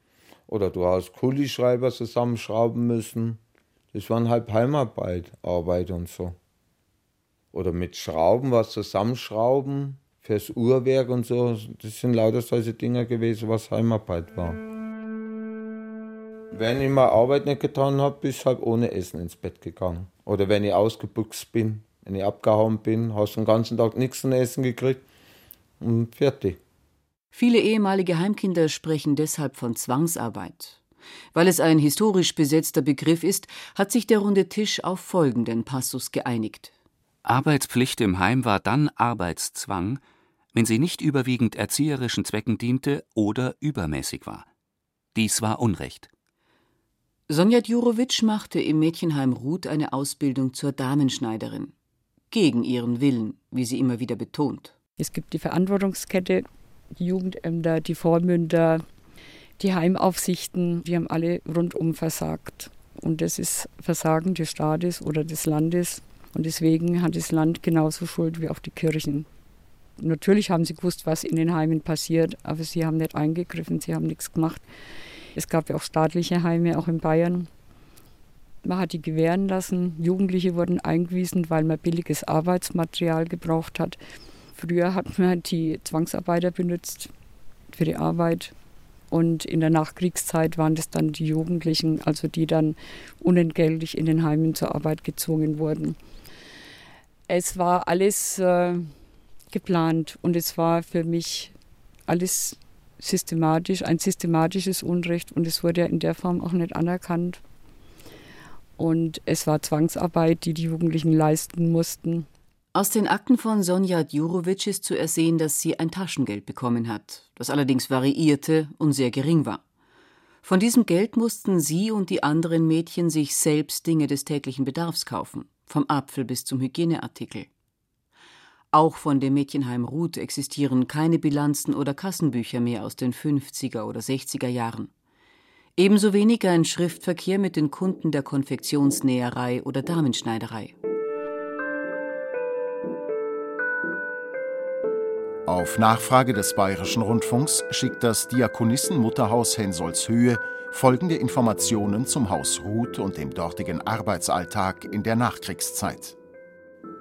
Oder du hast Kulischreiber zusammenschrauben müssen. Das waren halt Heimarbeit, Arbeit und so. Oder mit Schrauben was zusammenschrauben fürs Uhrwerk und so. Das sind lauter solche Dinge gewesen, was Heimarbeit war. Wenn ich mal Arbeit nicht getan habe, bist du halt ohne Essen ins Bett gegangen. Oder wenn ich ausgebuchst bin, wenn ich abgehauen bin, hast du den ganzen Tag nichts zu essen gekriegt und fertig. Viele ehemalige Heimkinder sprechen deshalb von Zwangsarbeit. Weil es ein historisch besetzter Begriff ist, hat sich der runde Tisch auf folgenden Passus geeinigt. Arbeitspflicht im Heim war dann Arbeitszwang, wenn sie nicht überwiegend erzieherischen Zwecken diente oder übermäßig war. Dies war Unrecht. Sonja Djurowitsch machte im Mädchenheim Ruth eine Ausbildung zur Damenschneiderin. Gegen ihren Willen, wie sie immer wieder betont. Es gibt die Verantwortungskette die Jugendämter, die Vormünder, die Heimaufsichten, die haben alle rundum versagt. Und das ist Versagen des Staates oder des Landes. Und deswegen hat das Land genauso Schuld wie auch die Kirchen. Natürlich haben sie gewusst, was in den Heimen passiert, aber sie haben nicht eingegriffen, sie haben nichts gemacht. Es gab ja auch staatliche Heime, auch in Bayern. Man hat die gewähren lassen. Jugendliche wurden eingewiesen, weil man billiges Arbeitsmaterial gebraucht hat. Früher hat man die Zwangsarbeiter benutzt für die Arbeit. Und in der Nachkriegszeit waren das dann die Jugendlichen, also die dann unentgeltlich in den Heimen zur Arbeit gezwungen wurden. Es war alles äh, geplant und es war für mich alles systematisch, ein systematisches Unrecht und es wurde ja in der Form auch nicht anerkannt. Und es war Zwangsarbeit, die die Jugendlichen leisten mussten. Aus den Akten von Sonja Djurowitsch ist zu ersehen, dass sie ein Taschengeld bekommen hat, das allerdings variierte und sehr gering war. Von diesem Geld mussten sie und die anderen Mädchen sich selbst Dinge des täglichen Bedarfs kaufen, vom Apfel bis zum Hygieneartikel. Auch von dem Mädchenheim Ruth existieren keine Bilanzen oder Kassenbücher mehr aus den 50er oder 60er Jahren. Ebenso wenig ein Schriftverkehr mit den Kunden der Konfektionsnäherei oder Damenschneiderei. Auf Nachfrage des Bayerischen Rundfunks schickt das Diakonissenmutterhaus Hensolzhöhe folgende Informationen zum Haus Ruth und dem dortigen Arbeitsalltag in der Nachkriegszeit.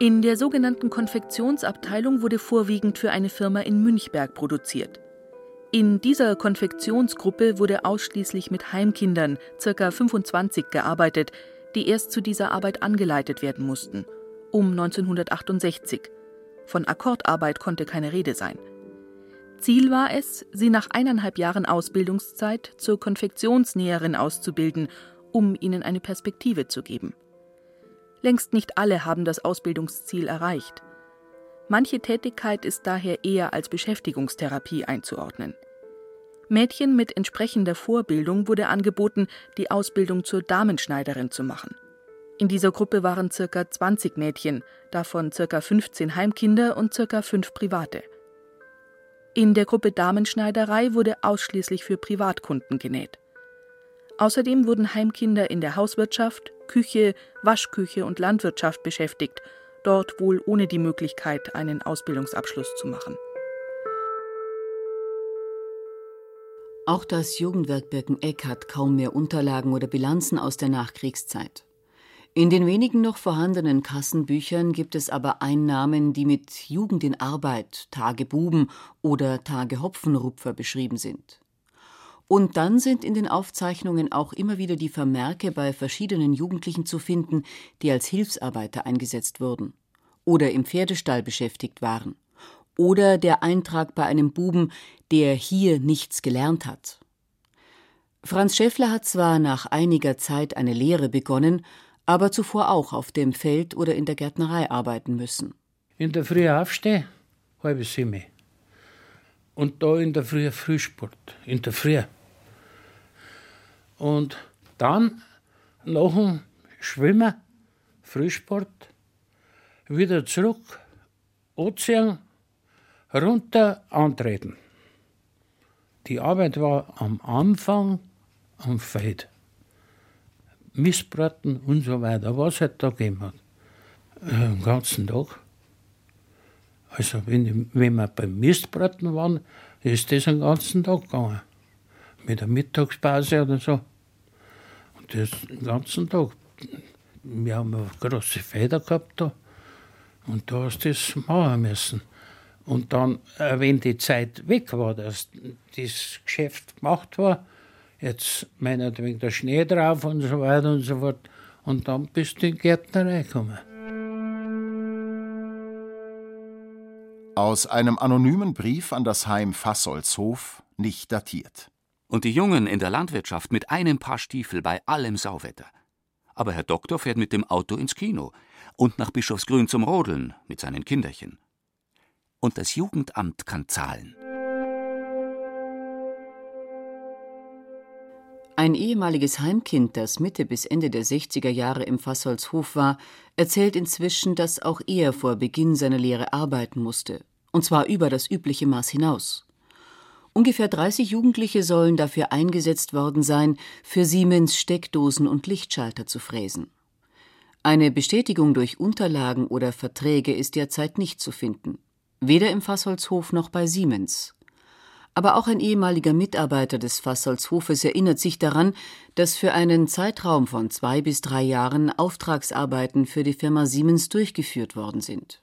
In der sogenannten Konfektionsabteilung wurde vorwiegend für eine Firma in Münchberg produziert. In dieser Konfektionsgruppe wurde ausschließlich mit Heimkindern, ca. 25, gearbeitet, die erst zu dieser Arbeit angeleitet werden mussten, um 1968. Von Akkordarbeit konnte keine Rede sein. Ziel war es, sie nach eineinhalb Jahren Ausbildungszeit zur Konfektionsnäherin auszubilden, um ihnen eine Perspektive zu geben. Längst nicht alle haben das Ausbildungsziel erreicht. Manche Tätigkeit ist daher eher als Beschäftigungstherapie einzuordnen. Mädchen mit entsprechender Vorbildung wurde angeboten, die Ausbildung zur Damenschneiderin zu machen. In dieser Gruppe waren ca. 20 Mädchen, davon ca. 15 Heimkinder und ca. 5 Private. In der Gruppe Damenschneiderei wurde ausschließlich für Privatkunden genäht. Außerdem wurden Heimkinder in der Hauswirtschaft, Küche, Waschküche und Landwirtschaft beschäftigt, dort wohl ohne die Möglichkeit, einen Ausbildungsabschluss zu machen. Auch das Jugendwerk Birkeneck hat kaum mehr Unterlagen oder Bilanzen aus der Nachkriegszeit. In den wenigen noch vorhandenen Kassenbüchern gibt es aber Einnahmen, die mit Jugend in Arbeit, Tage Buben oder Tage Hopfenrupfer beschrieben sind. Und dann sind in den Aufzeichnungen auch immer wieder die Vermerke bei verschiedenen Jugendlichen zu finden, die als Hilfsarbeiter eingesetzt wurden oder im Pferdestall beschäftigt waren oder der Eintrag bei einem Buben, der hier nichts gelernt hat. Franz Schäffler hat zwar nach einiger Zeit eine Lehre begonnen, aber zuvor auch auf dem Feld oder in der Gärtnerei arbeiten müssen. In der Früh aufstehen, halbe sieben. Und da in der Früh Frühsport, in der Früh. Und dann nach dem Schwimmen, Frühsport, wieder zurück, anziehen, runter, antreten. Die Arbeit war am Anfang am Feld. Missbraten und so weiter, was es da gegeben hat. Äh, den ganzen Tag. Also wenn, wenn wir beim Mistbraten waren, ist das den ganzen Tag gegangen. Mit der Mittagspause oder so. Das den ganzen Tag. Wir haben eine große Feder gehabt da. Und da hast du das machen müssen. Und dann, äh, wenn die Zeit weg war, dass das Geschäft gemacht war, jetzt meinetwegen der Schnee drauf und so weiter und so fort. Und dann bist du in die Gärtnerei gekommen. Aus einem anonymen Brief an das Heim Fassolshof, nicht datiert. Und die Jungen in der Landwirtschaft mit einem Paar Stiefel bei allem Sauwetter. Aber Herr Doktor fährt mit dem Auto ins Kino und nach Bischofsgrün zum Rodeln mit seinen Kinderchen. Und das Jugendamt kann zahlen. Ein ehemaliges Heimkind, das Mitte bis Ende der 60er Jahre im Fassholzhof war, erzählt inzwischen, dass auch er vor Beginn seiner Lehre arbeiten musste, und zwar über das übliche Maß hinaus. Ungefähr 30 Jugendliche sollen dafür eingesetzt worden sein, für Siemens Steckdosen und Lichtschalter zu fräsen. Eine Bestätigung durch Unterlagen oder Verträge ist derzeit nicht zu finden, weder im Fassholzhof noch bei Siemens. Aber auch ein ehemaliger Mitarbeiter des Fassalshofes erinnert sich daran, dass für einen Zeitraum von zwei bis drei Jahren Auftragsarbeiten für die Firma Siemens durchgeführt worden sind.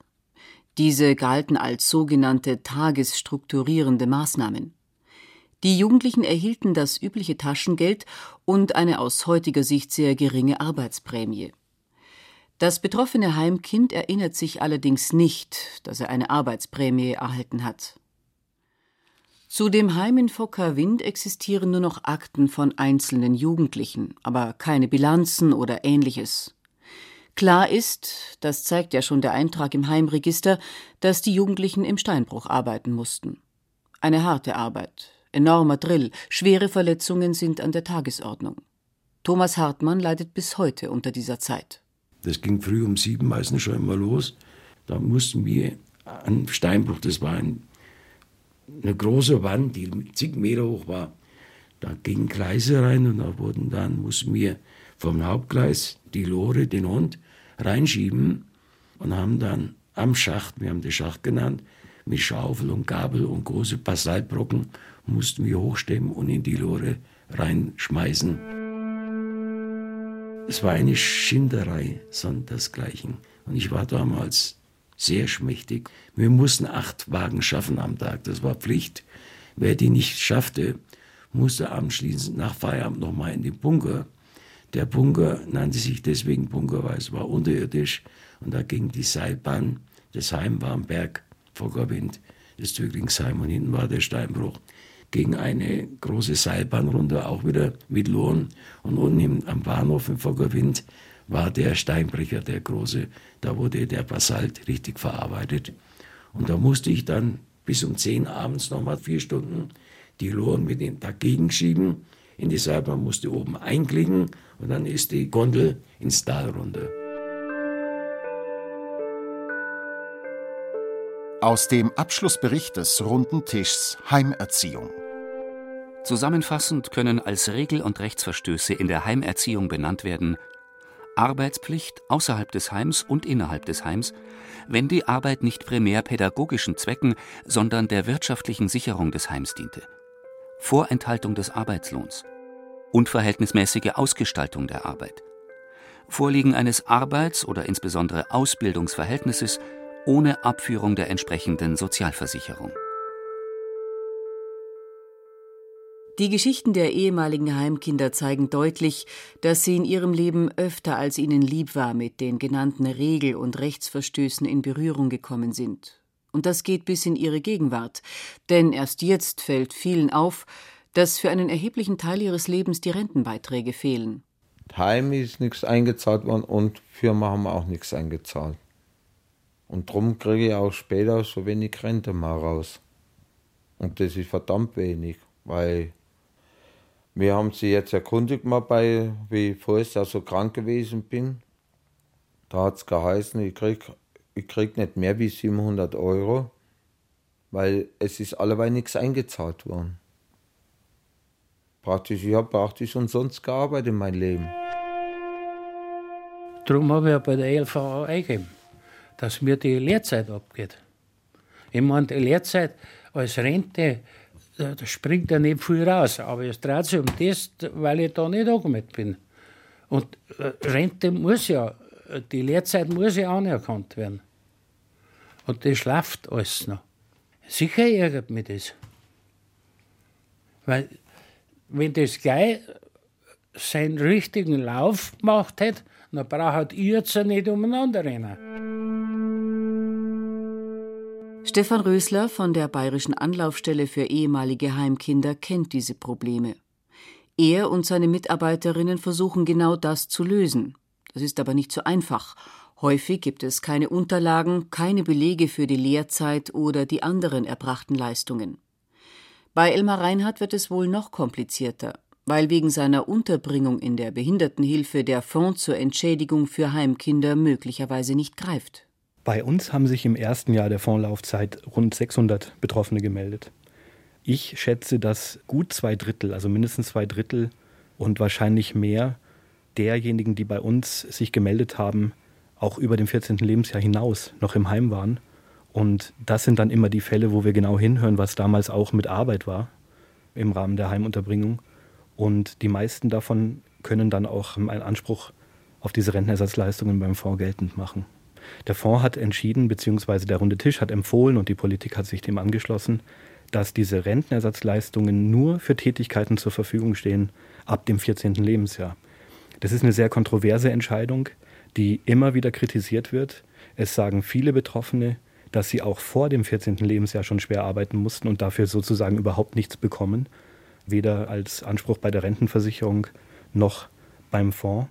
Diese galten als sogenannte tagesstrukturierende Maßnahmen. Die Jugendlichen erhielten das übliche Taschengeld und eine aus heutiger Sicht sehr geringe Arbeitsprämie. Das betroffene Heimkind erinnert sich allerdings nicht, dass er eine Arbeitsprämie erhalten hat. Zu dem Heim in Fockerwind existieren nur noch Akten von einzelnen Jugendlichen, aber keine Bilanzen oder ähnliches. Klar ist, das zeigt ja schon der Eintrag im Heimregister, dass die Jugendlichen im Steinbruch arbeiten mussten. Eine harte Arbeit, enormer Drill, schwere Verletzungen sind an der Tagesordnung. Thomas Hartmann leidet bis heute unter dieser Zeit. Das ging früh um sieben meistens schon immer los. Da mussten wir an Steinbruch, das war ein eine große Wand, die zig Meter hoch war. Da gingen Gleise rein und da wurden dann, mussten wir vom Hauptgleis die Lore, den Hund, reinschieben und haben dann am Schacht, wir haben den Schacht genannt, mit Schaufel und Gabel und große Basaltbrocken mussten wir hochstemmen und in die Lore reinschmeißen. Es war eine Schinderei, sondersgleichen. Und ich war damals sehr schmächtig. Wir mussten acht Wagen schaffen am Tag, das war Pflicht. Wer die nicht schaffte, musste anschließend nach Feierabend nochmal in den Bunker. Der Bunker nannte sich deswegen Bunker, weil es war unterirdisch und da ging die Seilbahn. Das Heim war am Berg, Foggerwind, das Zöglingsheim und hinten war der Steinbruch. Gegen eine große Seilbahn runter, auch wieder mit Lohn. Und unten am Bahnhof im Foggerwind war der Steinbrecher, der große. Da wurde der Basalt richtig verarbeitet. Und da musste ich dann bis um 10 abends nochmal vier Stunden die Lohren mit dem dagegen schieben. In die Seilbahn musste oben einklicken und dann ist die Gondel ins Tal runter. Aus dem Abschlussbericht des runden Tischs Heimerziehung. Zusammenfassend können als Regel- und Rechtsverstöße in der Heimerziehung benannt werden Arbeitspflicht außerhalb des Heims und innerhalb des Heims, wenn die Arbeit nicht primär pädagogischen Zwecken, sondern der wirtschaftlichen Sicherung des Heims diente. Vorenthaltung des Arbeitslohns, unverhältnismäßige Ausgestaltung der Arbeit, Vorliegen eines Arbeits- oder insbesondere Ausbildungsverhältnisses ohne Abführung der entsprechenden Sozialversicherung. Die Geschichten der ehemaligen Heimkinder zeigen deutlich, dass sie in ihrem Leben öfter als ihnen lieb war mit den genannten Regel- und Rechtsverstößen in Berührung gekommen sind. Und das geht bis in ihre Gegenwart, denn erst jetzt fällt vielen auf, dass für einen erheblichen Teil ihres Lebens die Rentenbeiträge fehlen. Heim ist nichts eingezahlt worden und Firma haben auch nichts eingezahlt. Und darum kriege ich auch später so wenig Rente mal raus. Und das ist verdammt wenig, weil wir haben sie jetzt erkundigt mal bei, wie ich vorher so krank gewesen bin. Da hat es geheißen, ich krieg, ich krieg nicht mehr wie 700 Euro, weil es ist alleweil nichts eingezahlt worden. Praktisch, ich habe praktisch umsonst gearbeitet in meinem Leben. Darum habe ich ja bei der LVA eingegeben, dass mir die Lehrzeit abgeht. Ich meine, die Lehrzeit als Rente da, springt ja nicht viel raus. Aber es dreht sich um das, weil ich da nicht angemeldet bin. Und äh, Rente muss ja, die Lehrzeit muss ja anerkannt werden. Und das schlaft alles noch. Sicher ärgert mich das. Weil, wenn das gleich seinen richtigen Lauf gemacht hätte, dann braucht ihr jetzt nicht umeinander rennen. Stefan Rösler von der Bayerischen Anlaufstelle für ehemalige Heimkinder kennt diese Probleme. Er und seine Mitarbeiterinnen versuchen genau das zu lösen. Das ist aber nicht so einfach. Häufig gibt es keine Unterlagen, keine Belege für die Lehrzeit oder die anderen erbrachten Leistungen. Bei Elmar Reinhardt wird es wohl noch komplizierter, weil wegen seiner Unterbringung in der Behindertenhilfe der Fonds zur Entschädigung für Heimkinder möglicherweise nicht greift. Bei uns haben sich im ersten Jahr der Fondslaufzeit rund 600 Betroffene gemeldet. Ich schätze, dass gut zwei Drittel, also mindestens zwei Drittel und wahrscheinlich mehr derjenigen, die bei uns sich gemeldet haben, auch über dem 14. Lebensjahr hinaus noch im Heim waren. Und das sind dann immer die Fälle, wo wir genau hinhören, was damals auch mit Arbeit war im Rahmen der Heimunterbringung. Und die meisten davon können dann auch einen Anspruch auf diese Rentenersatzleistungen beim Fonds geltend machen. Der Fonds hat entschieden, beziehungsweise der Runde Tisch hat empfohlen und die Politik hat sich dem angeschlossen, dass diese Rentenersatzleistungen nur für Tätigkeiten zur Verfügung stehen ab dem 14. Lebensjahr. Das ist eine sehr kontroverse Entscheidung, die immer wieder kritisiert wird. Es sagen viele Betroffene, dass sie auch vor dem 14. Lebensjahr schon schwer arbeiten mussten und dafür sozusagen überhaupt nichts bekommen, weder als Anspruch bei der Rentenversicherung noch beim Fonds.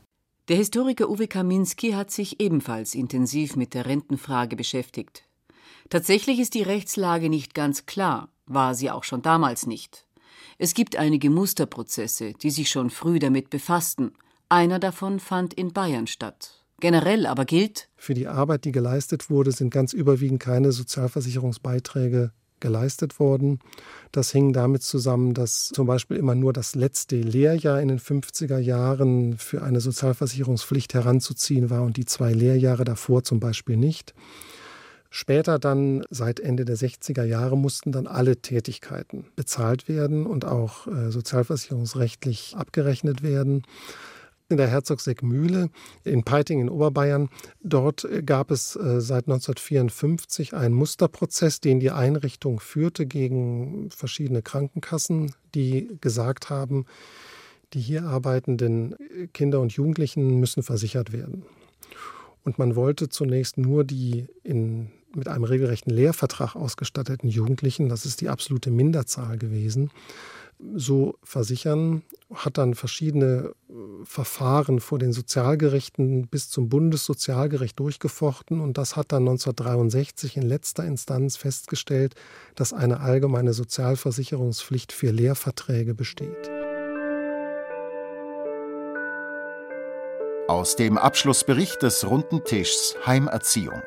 Der Historiker Uwe Kaminski hat sich ebenfalls intensiv mit der Rentenfrage beschäftigt. Tatsächlich ist die Rechtslage nicht ganz klar, war sie auch schon damals nicht. Es gibt einige Musterprozesse, die sich schon früh damit befassten. Einer davon fand in Bayern statt. Generell aber gilt, für die Arbeit, die geleistet wurde, sind ganz überwiegend keine Sozialversicherungsbeiträge geleistet worden. Das hing damit zusammen, dass zum Beispiel immer nur das letzte Lehrjahr in den 50er Jahren für eine Sozialversicherungspflicht heranzuziehen war und die zwei Lehrjahre davor zum Beispiel nicht. Später dann, seit Ende der 60er Jahre, mussten dann alle Tätigkeiten bezahlt werden und auch äh, sozialversicherungsrechtlich abgerechnet werden in der Herzogseckmühle in Peiting in Oberbayern. Dort äh, gab es äh, seit 1954 einen Musterprozess, den die Einrichtung führte gegen verschiedene Krankenkassen, die gesagt haben, die hier arbeitenden Kinder und Jugendlichen müssen versichert werden. Und man wollte zunächst nur die in, mit einem regelrechten Lehrvertrag ausgestatteten Jugendlichen, das ist die absolute Minderzahl gewesen, so versichern, hat dann verschiedene äh, Verfahren vor den Sozialgerichten bis zum Bundessozialgericht durchgefochten und das hat dann 1963 in letzter Instanz festgestellt, dass eine allgemeine Sozialversicherungspflicht für Lehrverträge besteht. Aus dem Abschlussbericht des Runden Tischs Heimerziehung.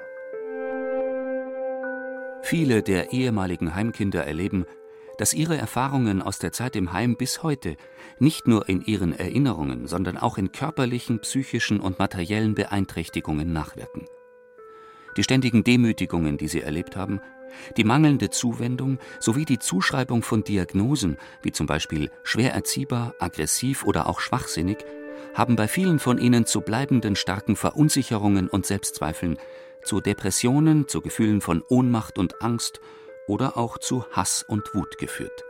Viele der ehemaligen Heimkinder erleben, dass ihre Erfahrungen aus der Zeit im Heim bis heute nicht nur in ihren Erinnerungen, sondern auch in körperlichen, psychischen und materiellen Beeinträchtigungen nachwirken. Die ständigen Demütigungen, die sie erlebt haben, die mangelnde Zuwendung sowie die Zuschreibung von Diagnosen, wie zum Beispiel schwer erziehbar, aggressiv oder auch schwachsinnig, haben bei vielen von ihnen zu bleibenden starken Verunsicherungen und Selbstzweifeln, zu Depressionen, zu Gefühlen von Ohnmacht und Angst oder auch zu Hass und Wut geführt.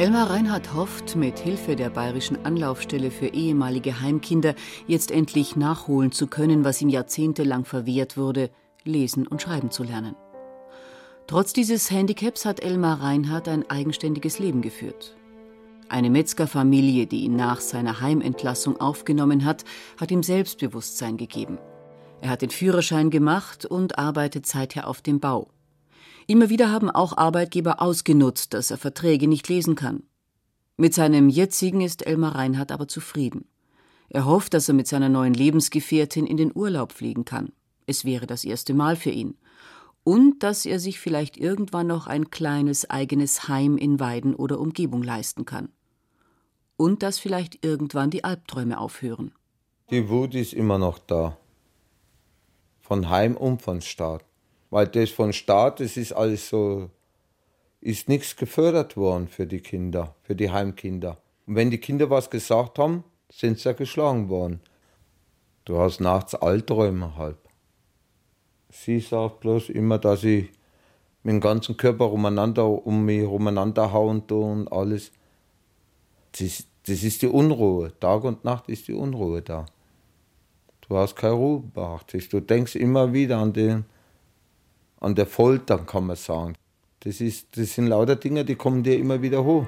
Elmar Reinhardt hofft, mit Hilfe der Bayerischen Anlaufstelle für ehemalige Heimkinder jetzt endlich nachholen zu können, was ihm jahrzehntelang verwehrt wurde, lesen und schreiben zu lernen. Trotz dieses Handicaps hat Elmar Reinhardt ein eigenständiges Leben geführt. Eine Metzgerfamilie, die ihn nach seiner Heimentlassung aufgenommen hat, hat ihm Selbstbewusstsein gegeben. Er hat den Führerschein gemacht und arbeitet seither auf dem Bau. Immer wieder haben auch Arbeitgeber ausgenutzt, dass er Verträge nicht lesen kann. Mit seinem jetzigen ist Elmar Reinhardt aber zufrieden. Er hofft, dass er mit seiner neuen Lebensgefährtin in den Urlaub fliegen kann. Es wäre das erste Mal für ihn und dass er sich vielleicht irgendwann noch ein kleines eigenes Heim in Weiden oder Umgebung leisten kann. Und dass vielleicht irgendwann die Albträume aufhören. Die Wut ist immer noch da. Von Heim und von Staat. Weil das von Staat, das ist alles so, ist nichts gefördert worden für die Kinder, für die Heimkinder. Und wenn die Kinder was gesagt haben, sind sie ja geschlagen worden. Du hast nachts Albträume halb. Sie sagt bloß immer, dass ich mit dem ganzen Körper umeinander, um mich umeinander hauen und alles. Das, das ist die Unruhe. Tag und Nacht ist die Unruhe da. Du hast keine Ruhe praktisch. Du denkst immer wieder an, den, an der Folter, kann man sagen. Das, ist, das sind lauter Dinge, die kommen dir immer wieder hoch.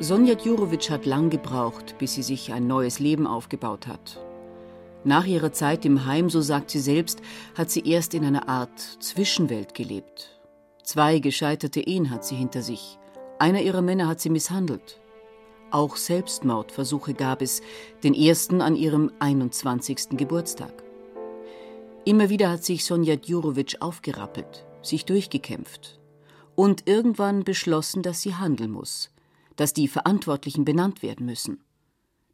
Sonja Djurovic hat lang gebraucht, bis sie sich ein neues Leben aufgebaut hat. Nach ihrer Zeit im Heim, so sagt sie selbst, hat sie erst in einer Art Zwischenwelt gelebt. Zwei gescheiterte Ehen hat sie hinter sich. Einer ihrer Männer hat sie misshandelt. Auch Selbstmordversuche gab es, den ersten an ihrem 21. Geburtstag. Immer wieder hat sich Sonja Djurovic aufgerappelt, sich durchgekämpft und irgendwann beschlossen, dass sie handeln muss – dass die Verantwortlichen benannt werden müssen.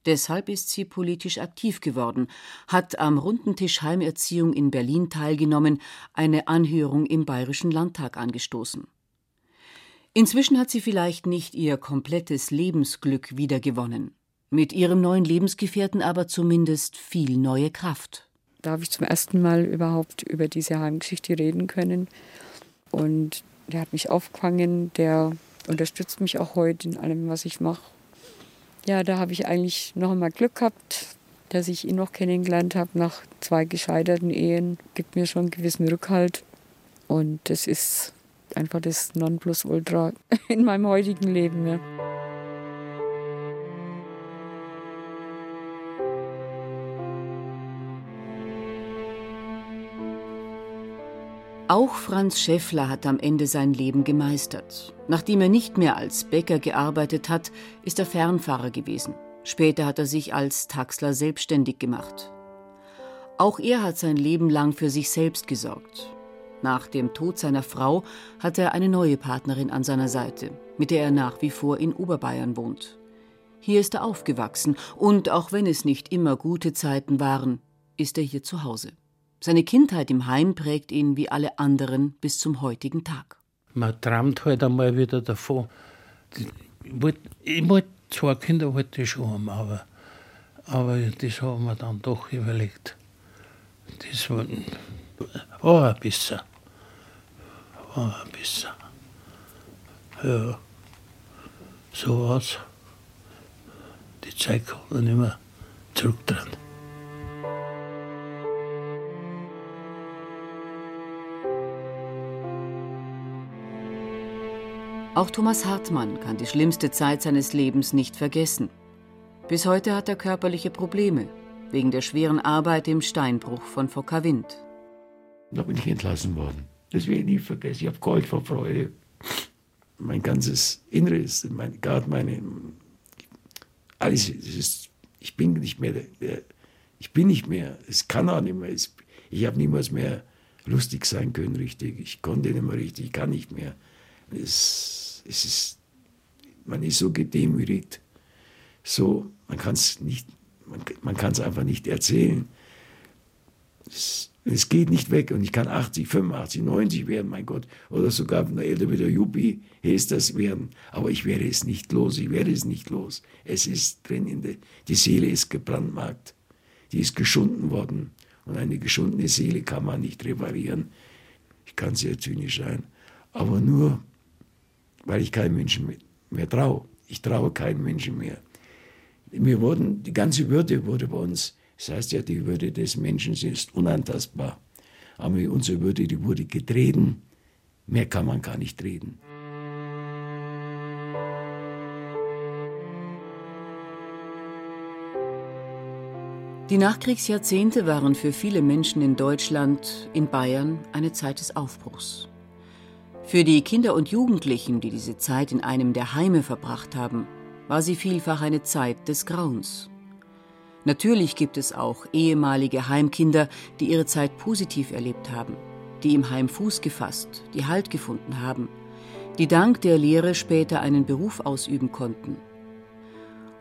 Deshalb ist sie politisch aktiv geworden, hat am runden Tisch Heimerziehung in Berlin teilgenommen, eine Anhörung im Bayerischen Landtag angestoßen. Inzwischen hat sie vielleicht nicht ihr komplettes Lebensglück wiedergewonnen, mit ihrem neuen Lebensgefährten aber zumindest viel neue Kraft. Da habe ich zum ersten Mal überhaupt über diese Heimgeschichte reden können. Und der hat mich aufgefangen, der unterstützt mich auch heute in allem, was ich mache. Ja, da habe ich eigentlich noch einmal Glück gehabt, dass ich ihn noch kennengelernt habe nach zwei gescheiterten Ehen. Gibt mir schon einen gewissen Rückhalt. Und das ist einfach das Nonplusultra in meinem heutigen Leben. Ja. Auch Franz Schäffler hat am Ende sein Leben gemeistert. Nachdem er nicht mehr als Bäcker gearbeitet hat, ist er Fernfahrer gewesen. Später hat er sich als Taxler selbstständig gemacht. Auch er hat sein Leben lang für sich selbst gesorgt. Nach dem Tod seiner Frau hat er eine neue Partnerin an seiner Seite, mit der er nach wie vor in Oberbayern wohnt. Hier ist er aufgewachsen und auch wenn es nicht immer gute Zeiten waren, ist er hier zu Hause. Seine Kindheit im Heim prägt ihn wie alle anderen bis zum heutigen Tag. Man träumt halt einmal wieder davon. Ich wollte, ich wollte zwei Kinder wollte ich schon haben, aber, aber das haben wir dann doch überlegt. Das war, war ein bisschen. Ein bisschen. Ja, so war's. Die Zeit kann man nicht mehr zurückdrehen. Auch Thomas Hartmann kann die schlimmste Zeit seines Lebens nicht vergessen. Bis heute hat er körperliche Probleme, wegen der schweren Arbeit im Steinbruch von Fockerwind. Da bin ich entlassen worden. Das werde ich nie vergessen. Ich habe Gold vor Freude. Mein ganzes Inneres, mein, gerade meine, alles, ist, ich bin nicht mehr, der, ich bin nicht mehr, es kann auch nicht mehr, es, ich habe niemals mehr lustig sein können, richtig. Ich konnte nicht mehr richtig, ich kann nicht mehr. Es, es ist, man ist so gedemütigt, so, man kann es nicht, man, man kann es einfach nicht erzählen. Es, es geht nicht weg und ich kann 80, 85, 90 werden, mein Gott, oder sogar wenn der älter wie der Juppie ist das werden. Aber ich werde es nicht los, ich werde es nicht los. Es ist drin, in der, die Seele ist gebrandmarkt, die ist geschunden worden. Und eine geschundene Seele kann man nicht reparieren. Ich kann sehr zynisch sein, aber nur, weil ich keinem Menschen mehr, traue. Ich traue keinem Menschen mehr. Wir wurden, die ganze Würde wurde bei uns das heißt ja, die Würde des Menschen ist unantastbar. Aber unsere Würde, die wurde getreten. Mehr kann man gar nicht reden. Die Nachkriegsjahrzehnte waren für viele Menschen in Deutschland, in Bayern, eine Zeit des Aufbruchs. Für die Kinder und Jugendlichen, die diese Zeit in einem der Heime verbracht haben, war sie vielfach eine Zeit des Grauens. Natürlich gibt es auch ehemalige Heimkinder, die ihre Zeit positiv erlebt haben, die im Heim Fuß gefasst, die Halt gefunden haben, die dank der Lehre später einen Beruf ausüben konnten.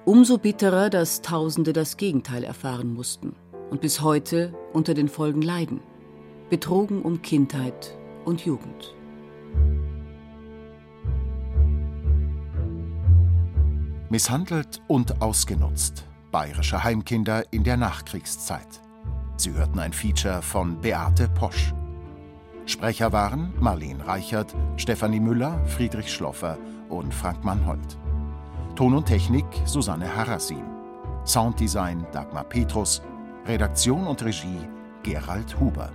Umso bitterer, dass Tausende das Gegenteil erfahren mussten und bis heute unter den Folgen leiden. Betrogen um Kindheit und Jugend. Misshandelt und ausgenutzt bayerische Heimkinder in der Nachkriegszeit. Sie hörten ein Feature von Beate Posch. Sprecher waren Marlene Reichert, Stefanie Müller, Friedrich Schloffer und Frank Mannhold. Ton und Technik Susanne Harasim. Sounddesign Dagmar Petrus. Redaktion und Regie Gerald Huber.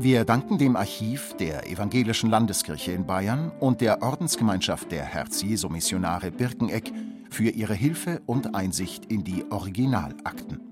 Wir danken dem Archiv der Evangelischen Landeskirche in Bayern und der Ordensgemeinschaft der Herz-Jesu-Missionare Birkeneck für ihre Hilfe und Einsicht in die Originalakten.